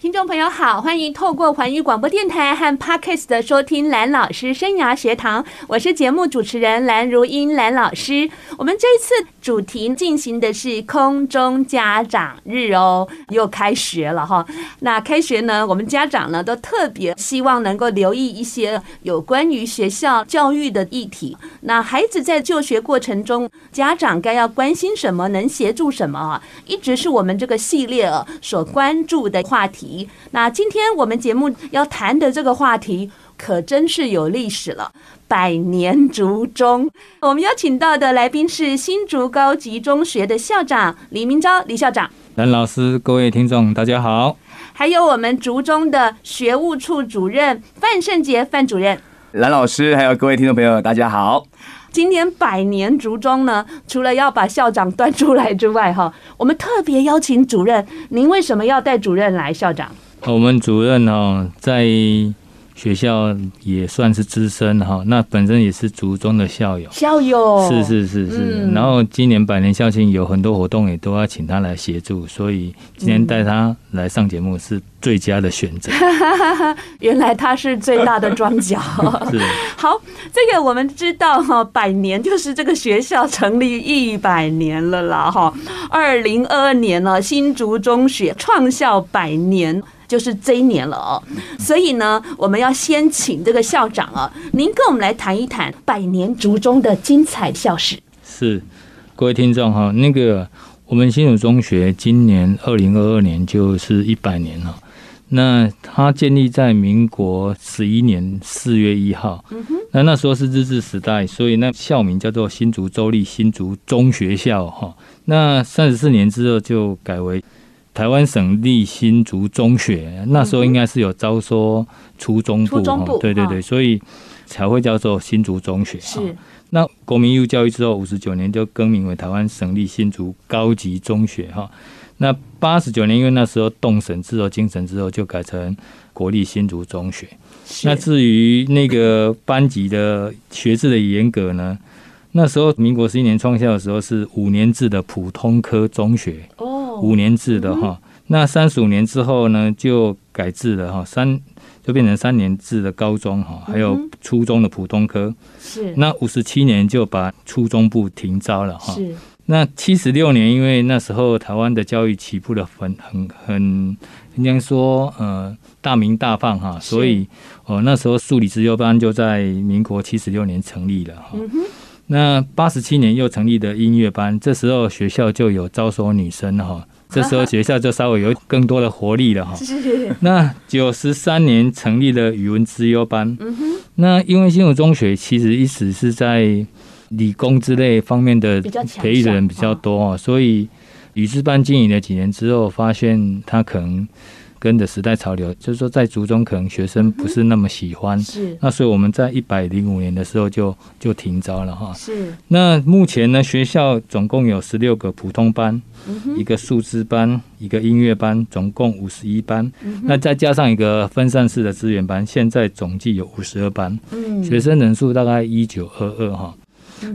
听众朋友好，欢迎透过环宇广播电台和 Podcast 的收听蓝老师生涯学堂，我是节目主持人蓝如英蓝老师。我们这一次主题进行的是空中家长日哦，又开学了哈。那开学呢，我们家长呢都特别希望能够留意一些有关于学校教育的议题。那孩子在就学过程中，家长该要关心什么，能协助什么啊？一直是我们这个系列所关注的话题。那今天我们节目要谈的这个话题可真是有历史了，百年竹中。我们邀请到的来宾是新竹高级中学的校长李明昭李校长。蓝老师，各位听众，大家好。还有我们竹中的学务处主任范胜杰范主任。蓝老师，还有各位听众朋友，大家好。今年百年竹中呢，除了要把校长端出来之外，哈，我们特别邀请主任。您为什么要带主任来，校长？我们主任哦，在。学校也算是资深哈，那本身也是族中的校友，校友是是是是。嗯、然后今年百年校庆有很多活动，也都要请他来协助，所以今天带他来上节目是最佳的选择。嗯、原来他是最大的庄脚。是好，这个我们知道哈，百年就是这个学校成立一百年了啦哈。二零二二年呢，新竹中学创校百年。就是这一年了哦，所以呢，我们要先请这个校长啊，您跟我们来谈一谈百年竹中的精彩校史。是，各位听众哈，那个我们新竹中学今年二零二二年就是一百年了。那它建立在民国十一年四月一号，嗯哼，那那时候是日治时代，所以那校名叫做新竹州立新竹中学校哈。那三十四年之后就改为。台湾省立新竹中学，那时候应该是有招收初中部，对对对，所以才会叫做新竹中学。是，那国民义务教育之后，五十九年就更名为台湾省立新竹高级中学哈。那八十九年因为那时候动省制后，精神之后就改成国立新竹中学。那至于那个班级的学制的严格呢？那时候民国十一年创校的时候是五年制的普通科中学。五年制的哈，那三十五年之后呢，就改制了哈，三就变成三年制的高中哈，还有初中的普通科。是。那五十七年就把初中部停招了哈。是。那七十六年，因为那时候台湾的教育起步的很很很，应该说呃大鸣大放哈，所以哦那时候数理资优班就在民国七十六年成立了哈。那八十七年又成立的音乐班，这时候学校就有招收女生哈，这时候学校就稍微有更多的活力了哈。那九十三年成立了语文资优班，嗯哼那因为新竹中学其实一直是在理工之类方面的培育的人比较多啊，所以语资班经营了几年之后，发现他可能。跟着时代潮流，就是说在族中可能学生不是那么喜欢，嗯、是那所以我们在一百零五年的时候就就停招了哈。是那目前呢，学校总共有十六个普通班，嗯、一个数资班，一个音乐班，总共五十一班。嗯、那再加上一个分散式的资源班，现在总计有五十二班，嗯、学生人数大概一九二二哈。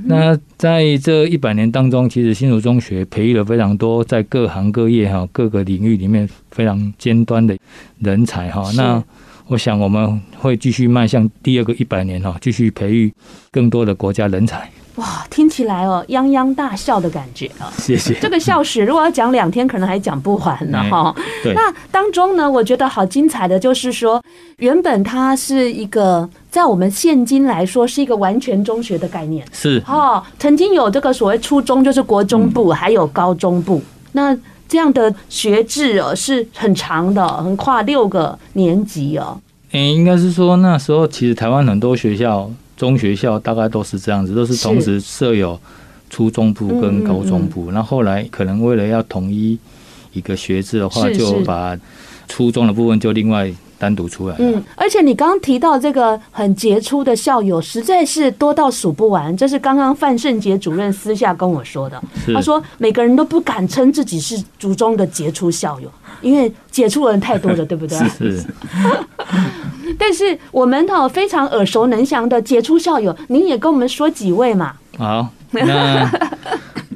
那在这一百年当中，其实新竹中学培育了非常多在各行各业哈各个领域里面非常尖端的人才哈。那我想我们会继续迈向第二个一百年哈，继续培育更多的国家人才。哇，听起来哦，泱泱大笑的感觉啊！谢谢。这个笑史如果要讲两天，可能还讲不完呢哈。对。那当中呢，我觉得好精彩的就是说，原本它是一个在我们现今来说是一个完全中学的概念。是。哦，曾经有这个所谓初中，就是国中部，还有高中部。那这样的学制哦，是很长的，横跨六个年级哦。嗯，应该是说那时候其实台湾很多学校。中学校大概都是这样子，都是同时设有初中部跟高中部。那后来可能为了要统一一个学制的话，就把初中的部分就另外单独出来。嗯，而且你刚刚提到这个很杰出的校友，实在是多到数不完。这是刚刚范胜杰主任私下跟我说的。他说每个人都不敢称自己是族中的杰出校友，因为杰出的人太多了，对不对？是是。但是我们哈非常耳熟能详的杰出校友，您也跟我们说几位嘛？好，那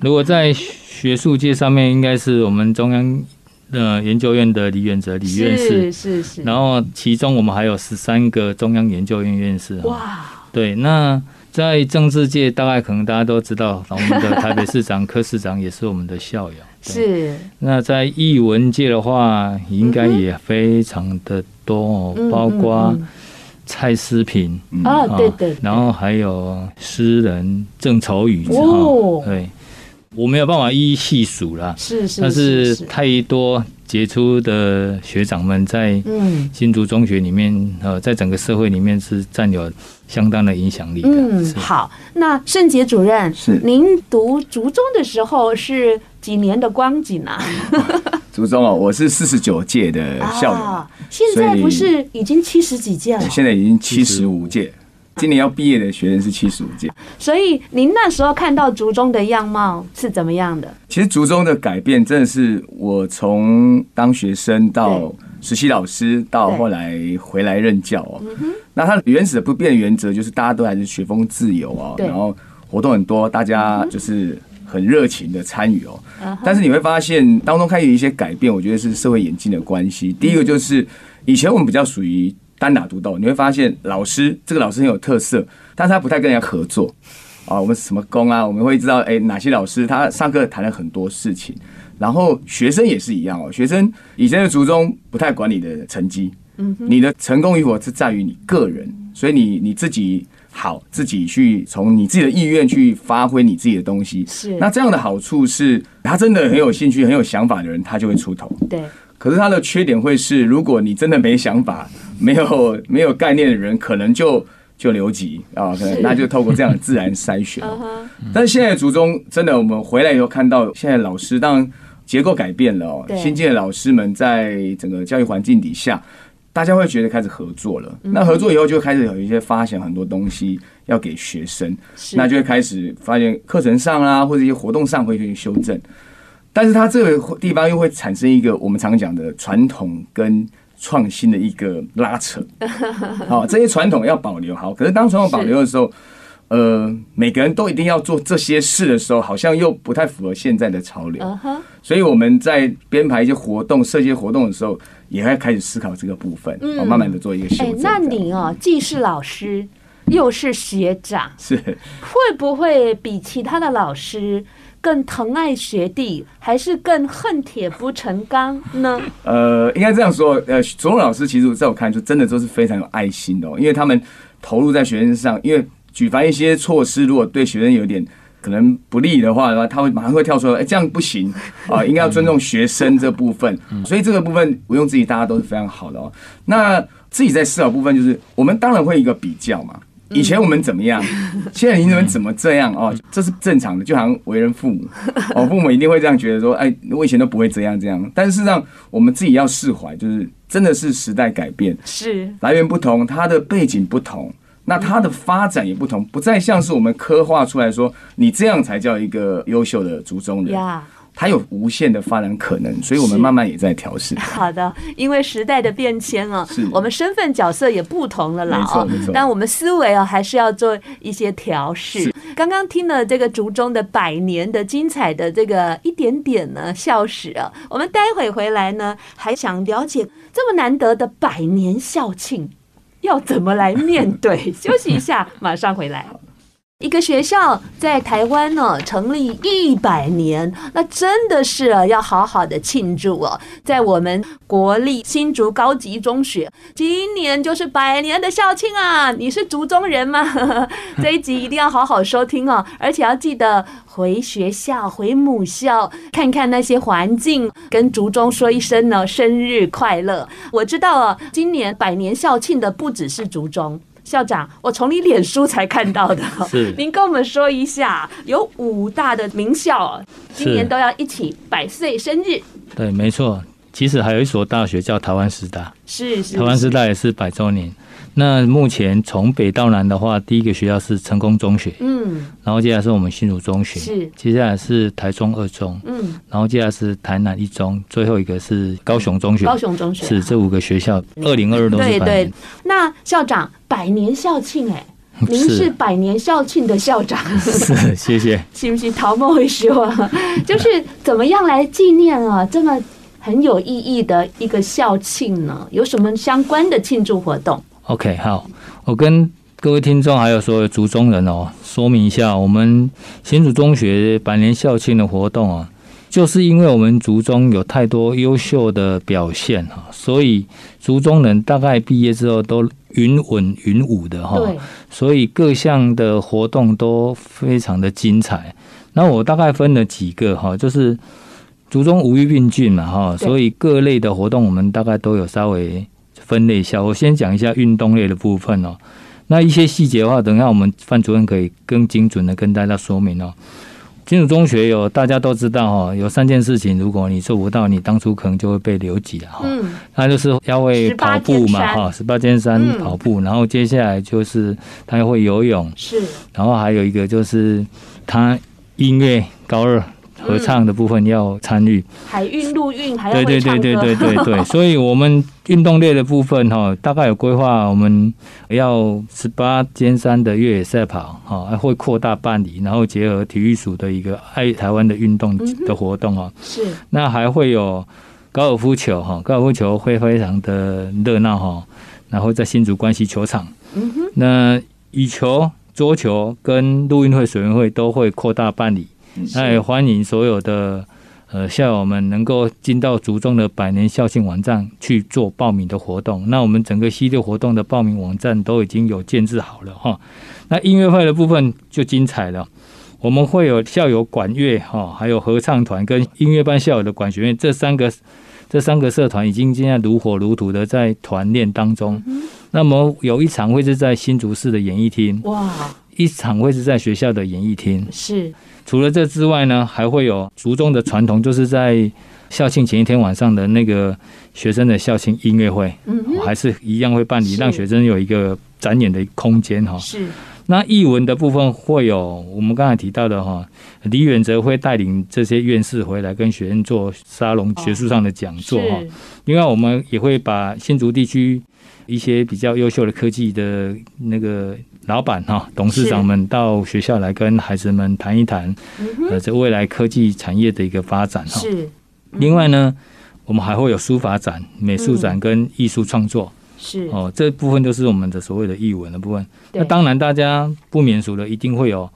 如果在学术界上面，应该是我们中央的研究院的李远哲李院士，是是是。然后其中我们还有十三个中央研究院院士。哇，对，那在政治界，大概可能大家都知道，我们的台北市长柯市长也是我们的校友。是。那在艺文界的话，应该也非常的多，包括蔡诗萍啊，对对，然后还有诗人郑愁予哦，对。我没有办法一一细数了，是是，但是太多杰出的学长们在新竹中学里面，呃，在整个社会里面是占有相当的影响力的。嗯，好，那盛杰主任，是您读竹中的时候是几年的光景啊？竹中哦，我是四十九届的校友，啊，现在不是已经七十几届了？现在已经七十五届。今年要毕业的学生是七十五届，所以您那时候看到竹中的样貌是怎么样的？其实竹中的改变真的是我从当学生到实习老师，到后来回来任教哦。那它原始的不变原则就是大家都还是学风自由哦，然后活动很多，大家就是很热情的参与哦。但是你会发现当中开始有一些改变，我觉得是社会演进的关系。第一个就是以前我们比较属于。单打独斗，你会发现老师这个老师很有特色，但是他不太跟人家合作啊。我们什么工啊，我们会知道哎，哪些老师他上课谈了很多事情，然后学生也是一样哦。学生以前的竹中不太管你的成绩，嗯，你的成功与否是在于你个人，所以你你自己好，自己去从你自己的意愿去发挥你自己的东西。是，那这样的好处是，他真的很有兴趣、很有想法的人，他就会出头。对。可是他的缺点会是，如果你真的没想法、没有 没有概念的人，可能就就留级啊，可能那就透过这样的自然筛选。但是现在族中真的，我们回来以后看到，现在老师当然结构改变了哦，新进的老师们在整个教育环境底下，大家会觉得开始合作了。那合作以后就开始有一些发现很多东西要给学生，那就会开始发现课程上啊，或者一些活动上会去修正。但是它这个地方又会产生一个我们常讲的传统跟创新的一个拉扯，好，这些传统要保留好，可是当传统保留的时候，呃，每个人都一定要做这些事的时候，好像又不太符合现在的潮流，所以我们在编排一些活动、设计活动的时候，也会开始思考这个部分，嗯，慢慢的做一个修正。那你哦，既是老师又是学长，是会不会比其他的老师？更疼爱学弟，还是更恨铁不成钢呢？呃，应该这样说，呃，所有老师其实在我看，就真的都是非常有爱心的哦，因为他们投入在学生上，因为举凡一些措施，如果对学生有点可能不利的话的话，他会马上会跳出来，哎，这样不行啊，应该要尊重学生这部分。所以这个部分毋庸置疑，大家都是非常好的哦。那自己在思考部分，就是我们当然会一个比较嘛。以前我们怎么样？现在你们怎么这样？哦，这是正常的，就好像为人父母，哦，父母一定会这样觉得说，哎，我以前都不会这样这样。但是事实上，我们自己要释怀，就是真的是时代改变，是来源不同，它的背景不同，那它的发展也不同，不再像是我们刻画出来说，你这样才叫一个优秀的族中人。它有无限的发展可能，所以我们慢慢也在调试。好的，因为时代的变迁啊，我们身份角色也不同了啦。没错，没错。但我们思维啊，还是要做一些调试。刚刚听了这个竹中的百年的精彩的这个一点点呢校史啊，我们待会回来呢，还想了解这么难得的百年校庆要怎么来面对。休息一下，马上回来。一个学校在台湾呢成立一百年，那真的是要好好的庆祝哦。在我们国立新竹高级中学，今年就是百年的校庆啊！你是竹中人吗？这一集一定要好好收听哦，而且要记得回学校、回母校看看那些环境，跟竹中说一声呢生日快乐。我知道啊，今年百年校庆的不只是竹中。校长，我从你脸书才看到的。是，您跟我们说一下，有五大的名校今年都要一起百岁生日。对，没错。其实还有一所大学叫台湾师大，是是，台湾师大也是百周年。那目前从北到南的话，第一个学校是成功中学，嗯，然后接下来是我们新竹中学，是，接下来是台中二中，嗯，然后接下来是台南一中，最后一个是高雄中学，高雄中学。是这五个学校，二零二二。对对，那校长百年校庆，哎，您是百年校庆的校长，是，谢谢。是不是陶梦会说，就是怎么样来纪念啊？这么很有意义的一个校庆呢？有什么相关的庆祝活动？OK，好，我跟各位听众还有所有族中人哦，说明一下，我们新竹中学百年校庆的活动啊，就是因为我们族中有太多优秀的表现哈，所以族中人大概毕业之后都云稳云舞的哈，所以各项的活动都非常的精彩。那我大概分了几个哈，就是族中五育并进嘛哈，所以各类的活动我们大概都有稍微。分类一下，我先讲一下运动类的部分哦。那一些细节的话，等一下我们范主任可以更精准的跟大家说明哦。金属中学有大家都知道哈，有三件事情，如果你做不到，你当初可能就会被留级了哈。嗯，那就是要会跑步嘛哈，十八尖山跑步，然后接下来就是他会游泳，是，然后还有一个就是他音乐高二。合唱的部分要参与，海运、陆运还要对对对对对对对，所以我们运动类的部分哈，大概有规划，我们要十八尖山的越野赛跑哈，会扩大办理，然后结合体育署的一个爱台湾的运动的活动哈，是，那还会有高尔夫球哈，高尔夫球会非常的热闹哈，然后在新竹关西球场，嗯哼，那羽球、桌球跟陆运会、水运会都会扩大办理。那也欢迎所有的呃校友们能够进到竹中的百年校庆网站去做报名的活动。那我们整个系列活动的报名网站都已经有建制好了哈。那音乐会的部分就精彩了，我们会有校友管乐哈，还有合唱团跟音乐班校友的管弦乐这三个这三个社团已经现在如火如荼的在团练当中。那么有一场会是在新竹市的演艺厅，哇，一场会是在学校的演艺厅，是。除了这之外呢，还会有族中的传统，就是在校庆前一天晚上的那个学生的校庆音乐会，嗯，还是一样会办理，让学生有一个展演的空间哈。是。那译文的部分会有我们刚才提到的哈，李远哲会带领这些院士回来跟学生做沙龙学术上的讲座哈。另外，我们也会把新竹地区一些比较优秀的科技的那个。老板哈，董事长们到学校来跟孩子们谈一谈，呃，这未来科技产业的一个发展哈。是。另外呢，我们还会有书法展、美术展跟艺术创作。是。哦，这部分就是我们的所谓的译文的部分。那当然，大家不免俗的，一定会有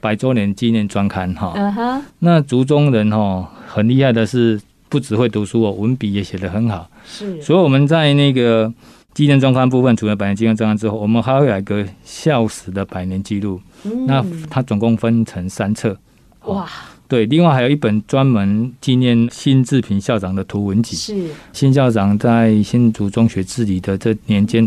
百周年纪念专刊哈。嗯哼。那族中人哈，很厉害的是，不只会读书哦，文笔也写得很好。是。所以我们在那个。纪念专刊部分，除了百年纪念专刊之后，我们还会有一个校史的百年记录。嗯、那它总共分成三册。哇！对，另外还有一本专门纪念辛志平校长的图文集。是。辛校长在新竹中学治理的这年间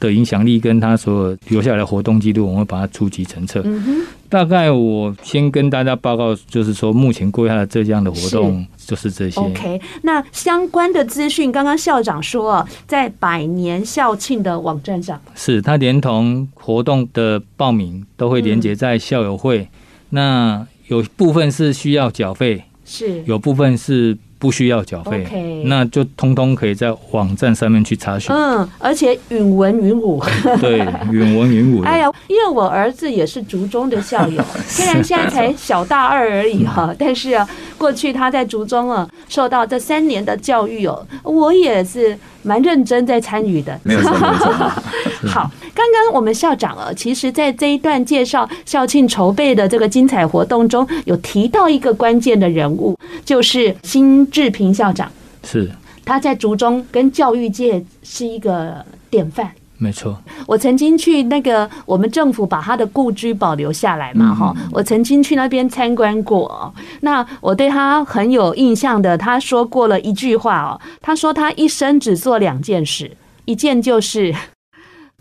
的影响力，跟他所留下来的活动记录，我们会把它出集成册。嗯大概我先跟大家报告，就是说目前规划的这样的活动就是这些。OK，那相关的资讯，刚刚校长说，在百年校庆的网站上，是他连同活动的报名都会连接在校友会。嗯、那有部分是需要缴费，是有部分是。不需要缴费，Okay. 那就通通可以在网站上面去查询。嗯，而且允文允武。对，允文允武。哎呀，因为我儿子也是竹中的校友，虽然现在才小大二而已哈，嗯、但是啊，过去他在竹中啊，受到这三年的教育哦，我也是蛮认真在参与的。没有错，没错。好。刚刚我们校长啊，其实在这一段介绍校庆筹备的这个精彩活动中，有提到一个关键的人物，就是辛志平校长。是，他在族中跟教育界是一个典范。没错，我曾经去那个我们政府把他的故居保留下来嘛，哈，我曾经去那边参观过。那我对他很有印象的，他说过了一句话哦，他说他一生只做两件事，一件就是。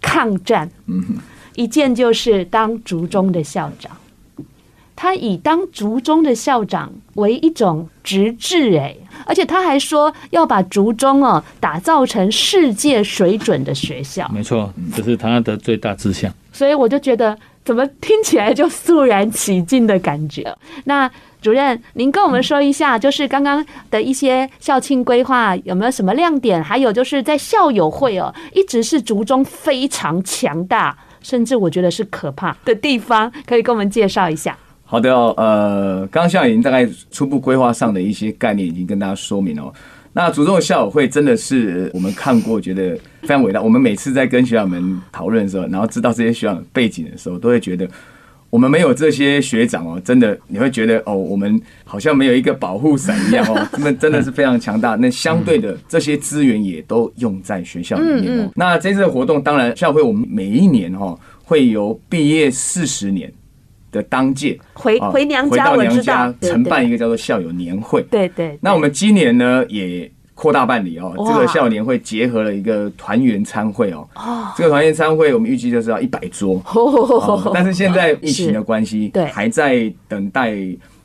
抗战，一件就是当竹中的校长。他以当竹中的校长为一种职志，哎，而且他还说要把竹中哦打造成世界水准的学校。没错，这是他的最大志向。所以我就觉得，怎么听起来就肃然起敬的感觉？那主任，您跟我们说一下，就是刚刚的一些校庆规划有没有什么亮点？还有就是在校友会哦，一直是竹中非常强大，甚至我觉得是可怕的地方，可以跟我们介绍一下。好的哦，呃，刚刚校长已经大概初步规划上的一些概念已经跟大家说明了。那主动的校友会真的是我们看过，觉得非常伟大。我们每次在跟学长们讨论的时候，然后知道这些学长背景的时候，都会觉得我们没有这些学长哦，真的你会觉得哦，我们好像没有一个保护伞一样哦。他们真的是非常强大。那相对的这些资源也都用在学校里面哦。那这次的活动，当然校友会我们每一年哈会由毕业四十年。的当届回回娘家，回到娘家承办一个叫做校友年会。对对。那我们今年呢也扩大办理哦，这个校友年会结合了一个团圆餐会哦。哦。这个团圆餐会我们预计就是要一百桌。但是现在疫情的关系，对，还在等待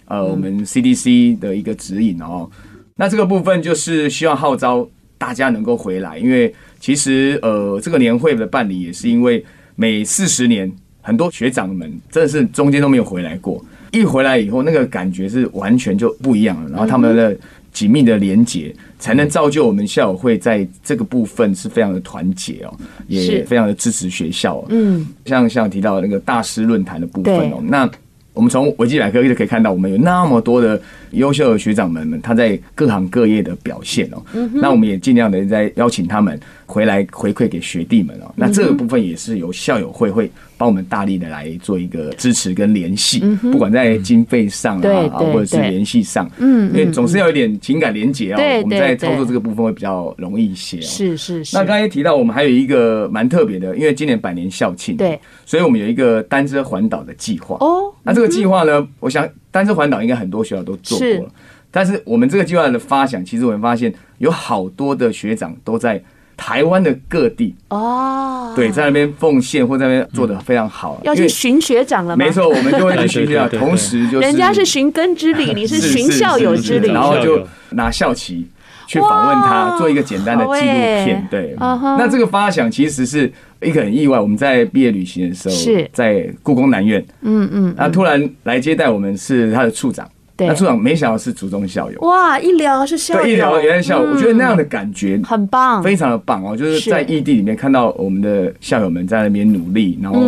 呃我们 CDC 的一个指引哦。那这个部分就是希望号召大家能够回来，因为其实呃这个年会的办理也是因为每四十年。很多学长们真的是中间都没有回来过，一回来以后，那个感觉是完全就不一样了。然后他们的紧密的连结，才能造就我们校友会在这个部分是非常的团结哦，也非常的支持学校。嗯，像像提到那个大师论坛的部分哦，那我们从维基百科就可以看到，我们有那么多的优秀的学长们们，他在各行各业的表现哦。那我们也尽量的在邀请他们回来回馈给学弟们哦。那这个部分也是由校友会会。帮我们大力的来做一个支持跟联系，不管在经费上啊，或者是联系上，嗯，因为总是要有点情感连结哦，我们在操作这个部分会比较容易一些。是是是。那刚才提到我们还有一个蛮特别的，因为今年百年校庆，对，所以我们有一个单车环岛的计划。哦，那这个计划呢，我想单车环岛应该很多学校都做过了，但是我们这个计划的发想，其实我们发现有好多的学长都在。台湾的各地哦，对，在那边奉献或在那边做的非常好，要去寻学长了吗？没错，我们就会去寻学长，同时就是人家是寻根之礼，你是寻校友之礼，然后就拿校旗去访问他，做一个简单的纪录片。对，那这个发想其实是一个很意外。我们在毕业旅行的时候，是在故宫南院，嗯嗯，那突然来接待我们是他的处长。那处长没想到是竹中校友哇！一聊是校友，对，一聊原来校友，我觉得那样的感觉很棒，非常的棒哦！就是在异地里面看到我们的校友们在那边努力，然后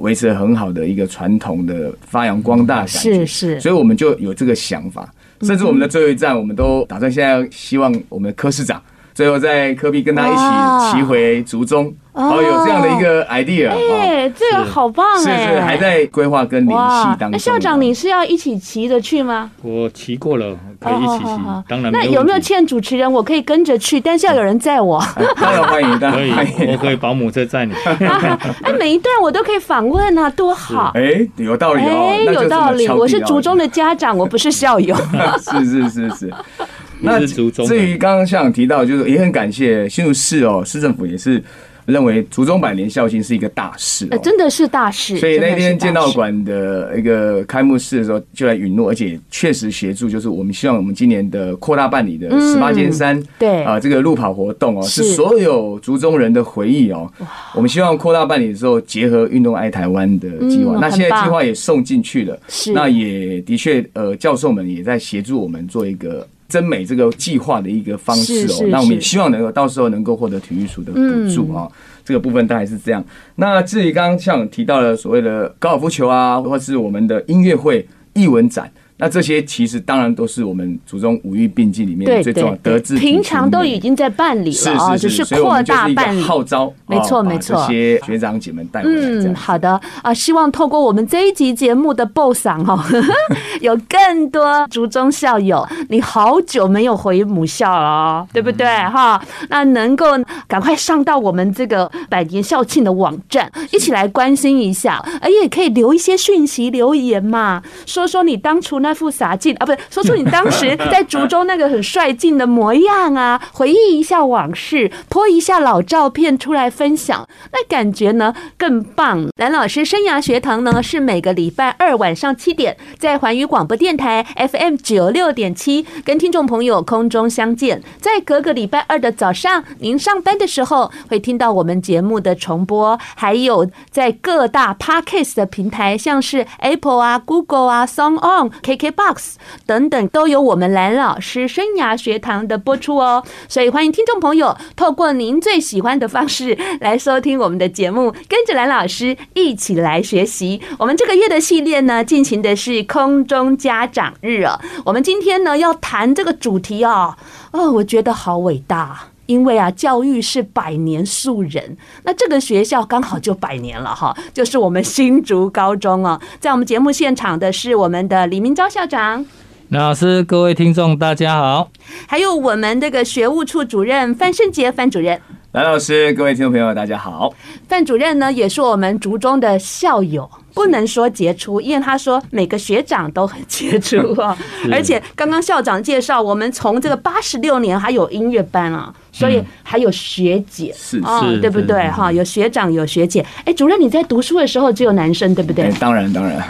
维持很好的一个传统的发扬光大感觉，是是，所以我们就有这个想法，甚至我们的最后一站，我们都打算现在希望我们的柯市长最后在科比跟他一起骑回竹中。哦，有这样的一个 idea，哎，这个好棒哎！是是，还在规划跟联系当中。那校长，你是要一起骑着去吗？我骑过了，可以一起骑。当然，那有没有欠主持人？我可以跟着去，但是要有人载我。当然欢迎，当然欢迎，我可以保姆车载你。哎，每一段我都可以访问啊，多好！哎，有道理哦，哎，有道理。我是族中的家长，我不是校友。是是是是。那至于刚刚校长提到，就是也很感谢新竹市哦，市政府也是。认为竹中百年校庆是一个大事，真的是大事。所以那天剑道馆的一个开幕式的时候，就来允诺，而且确实协助，就是我们希望我们今年的扩大办理的十八尖山，对啊，这个路跑活动哦，是所有竹中人的回忆哦。我们希望扩大办理的时候，结合运动爱台湾的计划，那现在计划也送进去了，是那也的确，呃，教授们也在协助我们做一个。真美这个计划的一个方式哦，那我们也希望能够到时候能够获得体育署的补助啊，这个部分大概是这样。那至于刚刚像提到了所谓的高尔夫球啊，或是我们的音乐会、艺文展。那这些其实当然都是我们祖宗五育并进里面最重要的平常都已经在办理了啊，只是扩大办理。号召，没错没错，这些学长姐们带回来。嗯，好的啊，希望透过我们这一集节目的播送哈，有更多竹中校友，你好久没有回母校了，对不对哈？那能够赶快上到我们这个百年校庆的网站，一起来关心一下，而也可以留一些讯息留言嘛，说说你当初那。那副洒劲啊，不是说出你当时在竹中那个很率劲的模样啊，回忆一下往事，泼一下老照片出来分享，那感觉呢更棒。蓝老师生涯学堂呢是每个礼拜二晚上七点在环宇广播电台 FM 九六点七跟听众朋友空中相见，在隔个礼拜二的早上，您上班的时候会听到我们节目的重播，还有在各大 Podcast 的平台，像是 Apple 啊、Google 啊、Song On、KKBox 等等，都有我们蓝老师生涯学堂的播出哦。所以欢迎听众朋友透过您最喜欢的方式来收听我们的节目，跟着蓝老师一起来学习。我们这个月的系列呢，进行的是空中家长日哦。我们今天呢要谈这个主题哦，哦，我觉得好伟大。因为啊，教育是百年树人，那这个学校刚好就百年了哈，就是我们新竹高中啊。在我们节目现场的是我们的李明昭校长，蓝老师，各位听众大家好，还有我们这个学务处主任范胜杰范主任。蓝老师，各位听众朋友，大家好。范主任呢，也是我们竹中的校友，不能说杰出，因为他说每个学长都很杰出 啊。而且刚刚校长介绍，我们从这个八十六年还有音乐班啊，所以还有学姐，是啊，对不对？哈，有学长有学姐。哎，主任你在读书的时候只有男生，对不对？当然，当然。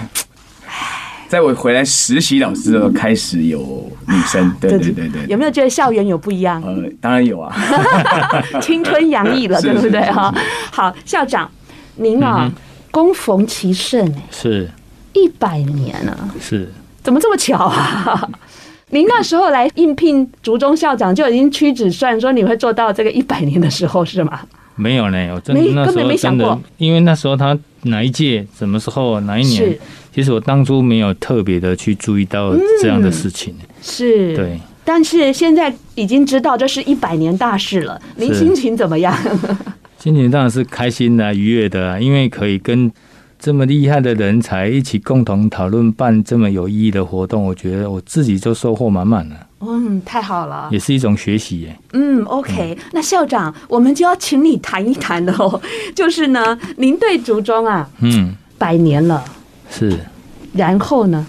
在我回来实习老师的时候，开始有女生，对对对对。有没有觉得校园有不一样？呃，当然有啊，青春洋溢了，对不对？哈，好，校长，您啊，恭逢其盛，是一百年了，是，怎么这么巧啊？您那时候来应聘竹中校长，就已经屈指算说你会做到这个一百年的时候，是吗？没有呢，我真的那时候真的，因为那时候他哪一届、什么时候、哪一年？其实我当初没有特别的去注意到这样的事情，嗯、是，对。但是现在已经知道这是一百年大事了，您心情怎么样？心情当然是开心的、愉悦的，因为可以跟这么厉害的人才一起共同讨论办这么有意义的活动，我觉得我自己就收获满满了。嗯，太好了，也是一种学习耶。嗯，OK，那校长，我们就要请你谈一谈了哦。就是呢，您对竹中啊，嗯，百年了。是，然后呢？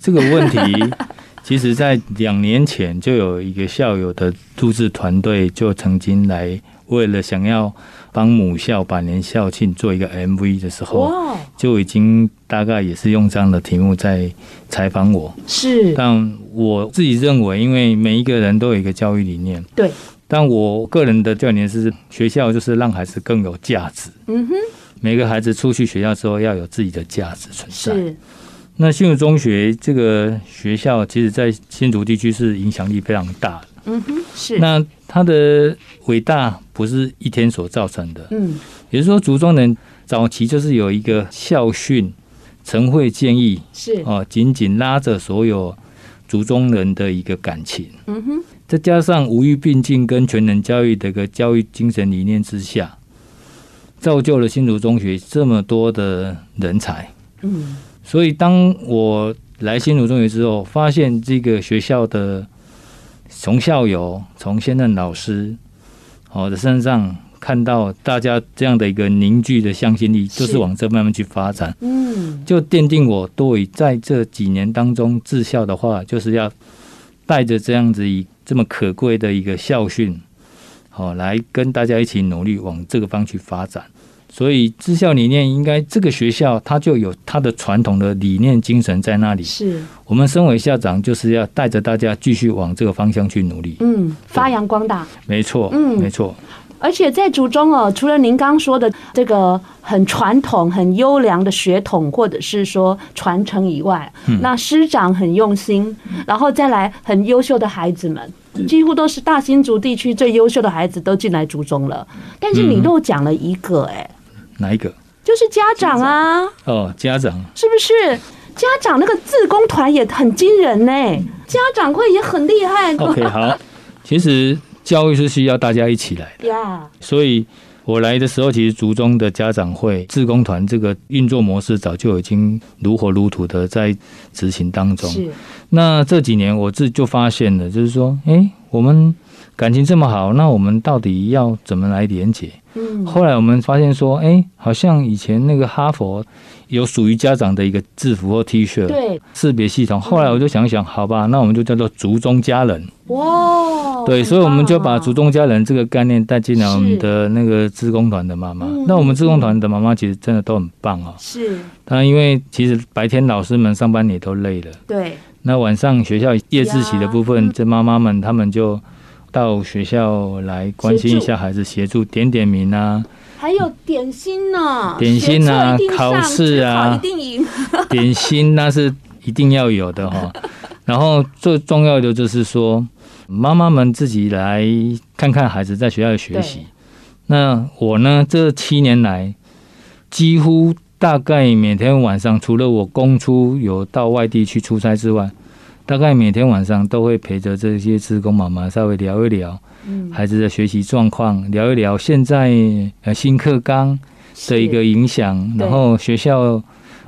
这个问题，其实在两年前就有一个校友的录制团队就曾经来，为了想要帮母校百年校庆做一个 MV 的时候，就已经大概也是用这样的题目在采访我。是，但我自己认为，因为每一个人都有一个教育理念，对，但我个人的教育理念是，学校就是让孩子更有价值。嗯哼。每个孩子出去学校之后要有自己的价值存在。是。那新竹中学这个学校，其实在新竹地区是影响力非常大的。嗯哼，是。那他的伟大不是一天所造成的。嗯。也就是说，竹中人早期就是有一个校训，晨会建议是哦，紧紧拉着所有竹中人的一个感情。嗯哼。再加上无欲并进跟全能教育的一个教育精神理念之下。造就了新竹中学这么多的人才，嗯，所以当我来新竹中学之后，发现这个学校的从校友、从现任老师，我的身上看到大家这样的一个凝聚的向心力，就是往这慢慢去发展，嗯，就奠定我对在这几年当中治校的话，就是要带着这样子以这么可贵的一个校训。好，来跟大家一起努力往这个方去发展。所以，治校理念应该这个学校它就有它的传统的理念精神在那里。是我们身为校长，就是要带着大家继续往这个方向去努力。嗯，发扬光大。没错，嗯，没错。而且在族中哦，除了您刚说的这个很传统、很优良的血统，或者是说传承以外，嗯、那师长很用心，然后再来很优秀的孩子们，几乎都是大新竹地区最优秀的孩子都进来族中了。但是你漏讲了一个、欸，哎、嗯，哪一个？就是家长啊。哦，家长是不是？家长那个自工团也很惊人呢、欸，家长会也很厉害。OK，好，其实。教育是需要大家一起来的，Yeah. 所以我来的时候，其实族中的家长会、自工团这个运作模式早就已经如火如荼的在执行当中。是，那这几年我自己就发现了，就是说，哎，我们感情这么好，那我们到底要怎么来连结？嗯，后来我们发现说，哎、欸，好像以前那个哈佛有属于家长的一个制服或 T 恤，对，识别系统。后来我就想想，好吧，那我们就叫做族中家人。哇，对，所以我们就把族中家人这个概念带进了我们的那个志工团的妈妈。那我们志工团的妈妈其实真的都很棒哦。是，当然因为其实白天老师们上班也都累了，对。那晚上学校夜自习的部分，这妈妈们他们就。到学校来关心一下孩子，协助点点名啊，还有点心呢，点心啊，考试啊，一定赢。点心那是一定要有的哈。然后最重要的就是说，妈妈们自己来看看孩子在学校的学习。那我呢，这七年来，几乎大概每天晚上，除了我公出有到外地去出差之外。大概每天晚上都会陪着这些职工妈妈稍微聊一聊，孩子的学习状况，聊一聊现在呃新课纲的一个影响，然后学校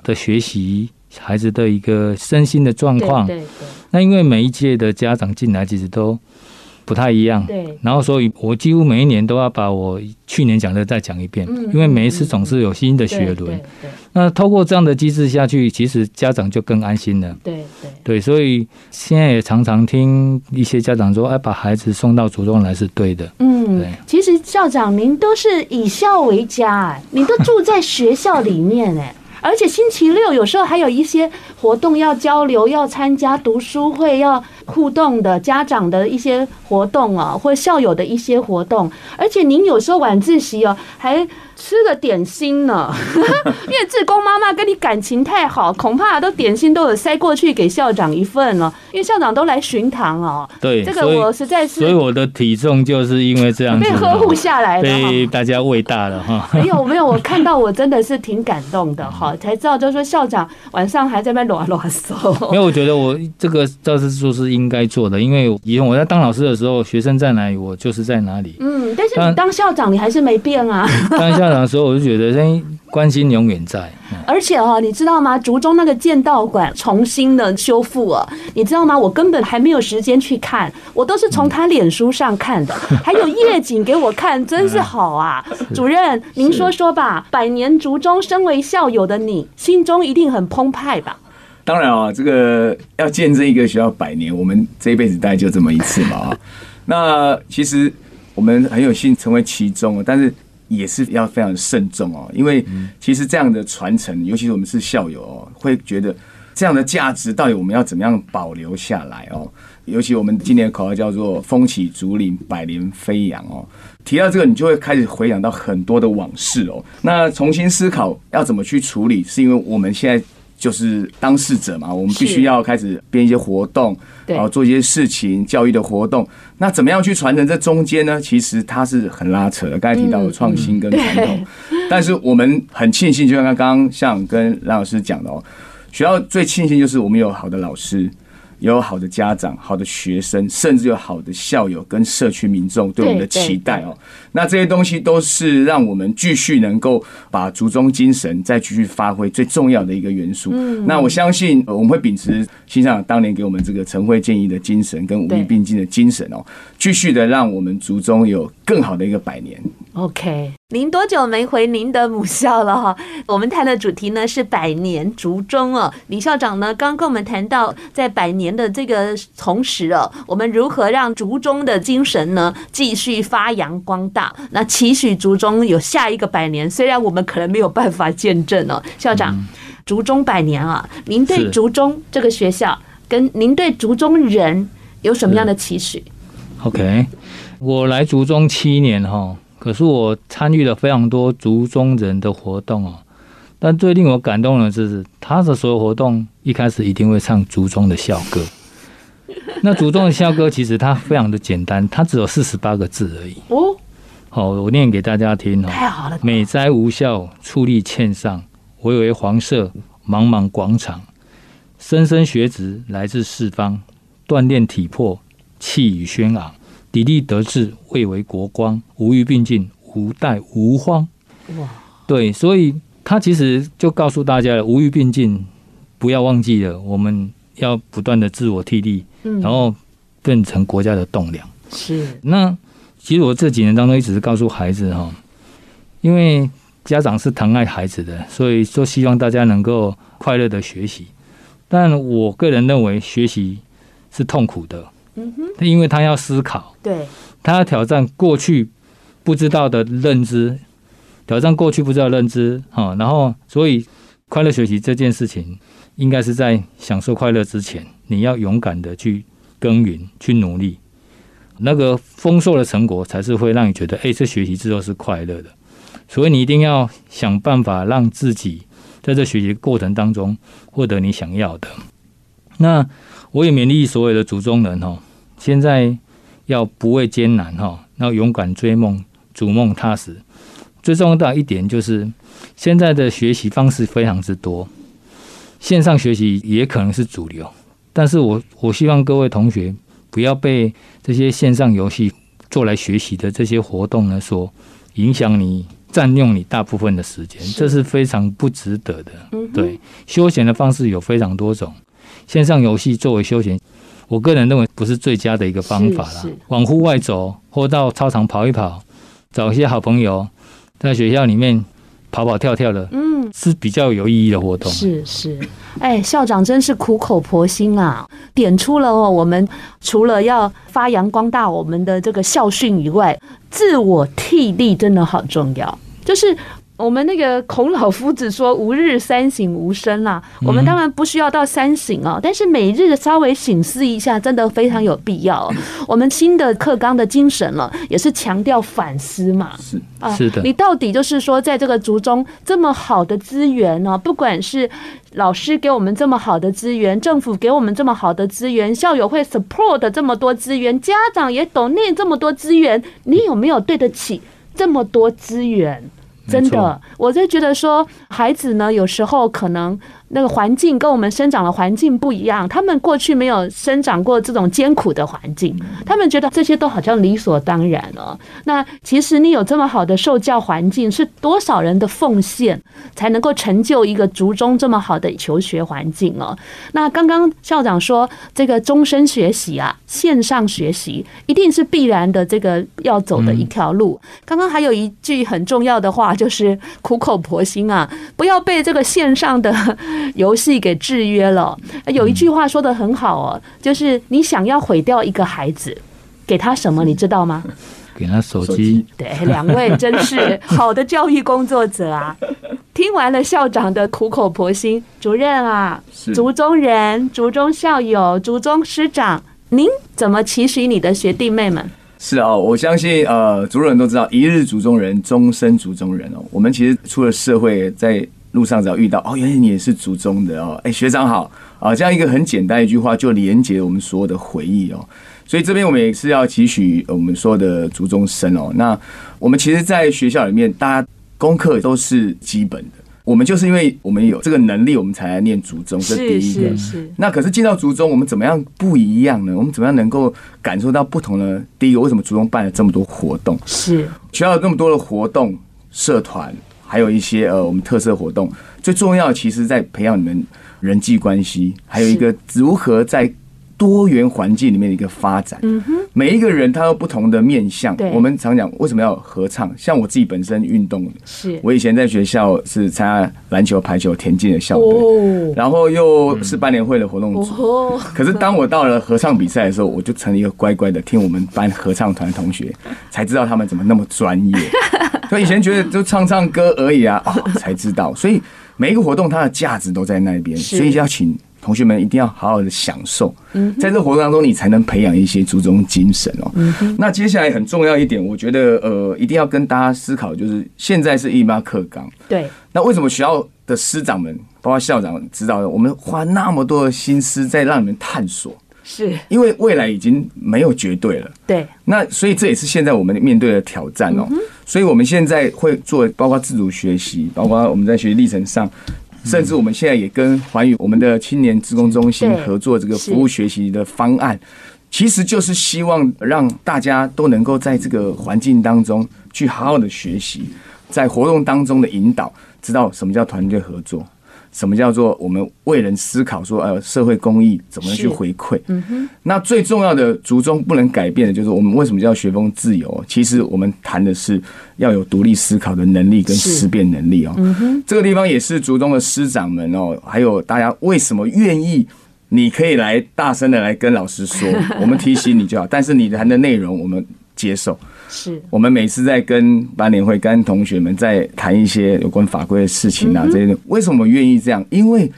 的学习，孩子的一个身心的状况。那因为每一届的家长进来其实都不太一样，对。然后所以我几乎每一年都要把我去年讲的再讲一遍，因为每一次总是有新的学轮。那透过这样的机制下去，其实家长就更安心了。对对对，所以现在也常常听一些家长说：“哎，把孩子送到族中来是对的。”嗯，对。其实校长您都是以校为家，哎，您都住在学校里面，哎，而且星期六有时候还有一些活动要交流、要参加读书会、要互动的家长的一些活动啊，或校友的一些活动，而且您有时候晚自习哦，还。吃了点心呢，因为志工妈妈跟你感情太好，恐怕都点心都有塞过去给校长一份了。因为校长都来巡堂哦。对，这个我实在是，所以我的体重就是因为这样被呵护下来的，被大家喂大了哈。没有 没有，我看到我真的是挺感动的哈，才知道就是说校长晚上还在那啰啰嗦。因为我觉得我这个倒是说是应该做的，因为以前我在当老师的时候，学生在哪里，我就是在哪里。嗯，但是你当校长，你还是没变啊。当校长的时候，我就觉得，哎，关心永远在。而且哦，你知道吗？竹中那个剑道馆重新的修复了，你知道吗？我根本还没有时间去看，我都是从他脸书上看的，还有夜景给我看，真是好啊！主任，您说说吧，百年竹中，身为校友的你，心中一定很澎湃吧？当然啊，这个要见证一个学校百年，我们这一辈子大概就这么一次嘛啊。那其实我们很有幸成为其中，但是。也是要非常慎重哦，因为其实这样的传承，尤其是我们是校友哦，会觉得这样的价值到底我们要怎么样保留下来哦？尤其我们今年的口号叫做“风起竹林，百年飞扬”哦。提到这个，你就会开始回想到很多的往事哦。那重新思考要怎么去处理，是因为我们现在。就是当事者嘛，我们必须要开始编一些活动，然后做一些事情，教育的活动。那怎么样去传承？这中间呢，其实它是很拉扯的。刚才提到的创新跟传统，但是我们很庆幸，就像刚刚像跟蓝老师讲的哦，学校最庆幸就是我们有好的老师。有好的家长、好的学生，甚至有好的校友跟社区民众对我们的期待哦。那这些东西都是让我们继续能够把竹中精神再继续发挥最重要的一个元素。那我相信我们会秉持新校长当年给我们这个晨会建议的精神跟五力并进的精神哦，继续的让我们竹中有更好的一个百年。OK，您多久没回您的母校了哈？我们谈的主题呢是百年竹中哦。李校长呢刚跟我们谈到，在百年的这个同时哦，我们如何让竹中的精神呢继续发扬光大？那期许竹中有下一个百年，虽然我们可能没有办法见证哦。校长，竹中百年啊，您对竹中这个学校跟您对竹中人有什么样的期许？OK，我来竹中七年哈。可是我参与了非常多族中人的活动哦，但最令我感动的就是他的所有活动一开始一定会唱族中的校歌。那族中的校歌其实它非常的简单，它只有四十八个字而已。哦，好，我念给大家听哦。太好了。美哉吾校，矗立茜上，巍巍黄色，茫茫广场，莘莘学子来自四方，锻炼体魄，气宇轩昂。砥砺德智，蔚为国光，无欲并进，无怠无荒。哇，对，所以他其实就告诉大家了，无欲并进，不要忘记了，我们要不断的自我替力，然后变成国家的栋梁。是。那其实我这几年当中一直是告诉孩子哈，因为家长是疼爱孩子的，所以说希望大家能够快乐的学习。但我个人认为学习是痛苦的，嗯哼，因为他要思考，对，他要挑战过去不知道的认知，挑战过去不知道的认知哈，然后所以快乐学习这件事情，应该是在享受快乐之前，你要勇敢的去耕耘，去努力，那个丰硕的成果才是会让你觉得，哎，这学习之后是快乐的。所以你一定要想办法让自己在这学习过程当中获得你想要的。那我也勉励所有的族中人哈，现在要不畏艰难哈，要勇敢追梦，逐梦踏实。最重要的一点就是，现在的学习方式非常之多，线上学习也可能是主流。但是我我希望各位同学不要被这些线上游戏做来学习的这些活动呢所影响你。占用你大部分的时间，这是非常不值得的。对，休闲的方式有非常多种，线上游戏作为休闲，我个人认为不是最佳的一个方法啦。往户外走，或到操场跑一跑，找一些好朋友，在学校里面跑跑跳跳的，嗯，是比较有意义的活动。是是，哎，校长真是苦口婆心啊，点出了哦，我们除了要发扬光大我们的这个校训以外。自我替力真的好重要，就是我们那个孔老夫子说“吾日三省吾身”啦。我们当然不需要到三省哦，但是每日稍微省思一下，真的非常有必要。我们新的课纲的精神了，也是强调反思嘛。是啊，是的。你到底就是说，在这个族中这么好的资源呢？不管是老师给我们这么好的资源，政府给我们这么好的资源，校友会 support 这么多资源，家长也 donate 这么多资源，你有没有对得起这么多资源？真的，我就觉得说，孩子呢，有时候可能。那个环境跟我们生长的环境不一样，他们过去没有生长过这种艰苦的环境，他们觉得这些都好像理所当然了。那其实你有这么好的受教环境，是多少人的奉献才能够成就一个族中这么好的求学环境哦？那刚刚校长说这个终身学习啊，线上学习一定是必然的，这个要走的一条路。刚刚还有一句很重要的话，就是苦口婆心啊，不要被这个线上的。游戏给制约了。有一句话说的很好哦，就是你想要毁掉一个孩子，给他什么？你知道吗？给他手机。对，两位真是好的教育工作者啊！听完了校长的苦口婆心，主任啊，族中人、族中校友、族中师长，您怎么期许你的学弟妹们？是啊，我相信呃，族人都知道，一日族中人，终身族中人哦。我们其实出了社会，在路上只要遇到哦，原来你也是族中的哦，哎，学长好啊，这样一个很简单一句话就连接我们所有的回忆哦。所以这边我们也是要期许我们所有的族中生哦。那我们其实，在学校里面，大家功课都是基本的。我们就是因为我们有这个能力，我们才来念族中，这是第一个。那可是进到族中，我们怎么样不一样呢？我们怎么样能够感受到不同呢？第一个，为什么族中办了这么多活动？是学校有那么多的活动，社团。还有一些呃，我们特色活动，最重要其实在培养你们人际关系，还有一个如何在多元环境里面的一个发展。嗯哼，每一个人他有不同的面向。我们常讲为什么要合唱？像我自己本身运动，是我以前在学校是参加篮球、排球、田径的校队，然后又是班联会的活动组。可是当我到了合唱比赛的时候，我就成了一个乖乖的听我们班合唱团的同学，才知道他们怎么那么专业。所以以前觉得就唱唱歌而已啊，哦，才知道。所以每一个活动它的价值都在那边，所以要请同学们一定要好好的享受。在这个活动当中，你才能培养一些初中精神哦。那接下来很重要一点，我觉得呃，一定要跟大家思考，就是现在是一八课纲。对。那为什么学校的师长们，包括校长知道的，我们花那么多的心思在让你们探索？是因为未来已经没有绝对了，对。那所以这也是现在我们面对的挑战哦。所以我们现在会做，包括自主学习，包括我们在学习历程上，甚至我们现在也跟环宇我们的青年职工中心合作这个服务学习的方案，其实就是希望让大家都能够在这个环境当中去好好的学习，在活动当中的引导，知道什么叫团队合作。什么叫做我们为人思考？说，呃，社会公益怎么样去回馈？嗯哼。那最重要的，族中不能改变的，就是我们为什么叫学风自由？其实我们谈的是要有独立思考的能力跟思辨能力哦。嗯哼。这个地方也是族中的师长们哦，还有大家为什么愿意？你可以来大声的来跟老师说，我们提醒你就好。但是你谈的内容，我们接受。是我们每次在跟班联会、跟同学们在谈一些有关法规的事情啊，这些为什么愿意这样？因为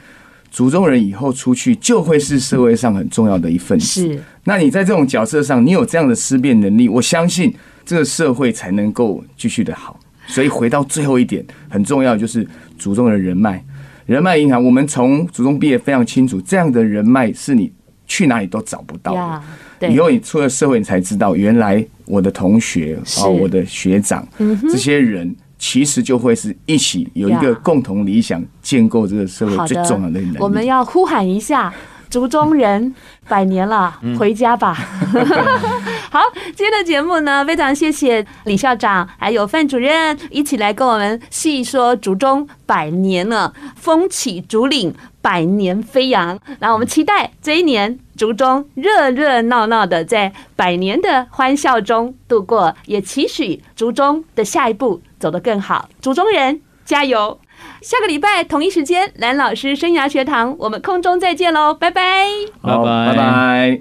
族中人以后出去就会是社会上很重要的一份子。是，那你在这种角色上，你有这样的思辨能力，我相信这个社会才能够继续的好。所以回到最后一点，很重要就是族中的人脉。人脉银行，我们从族中毕业非常清楚，这样的人脉是你去哪里都找不到的。以后你出了社会，你才知道，原来我的同学啊，我的学长，这些人其实就会是一起有一个共同理想，建构这个社会最重要的能力。我们要呼喊一下。族中人 百年了，回家吧。好，今天的节目呢，非常谢谢李校长还有范主任一起来跟我们细说族中百年了，风起竹岭百年飞扬。那我们期待这一年竹中热热闹闹的在百年的欢笑中度过，也期许竹中的下一步走得更好。竹中人加油！下个礼拜同一时间，蓝老师生涯学堂，我们空中再见喽，拜拜，拜拜，拜拜。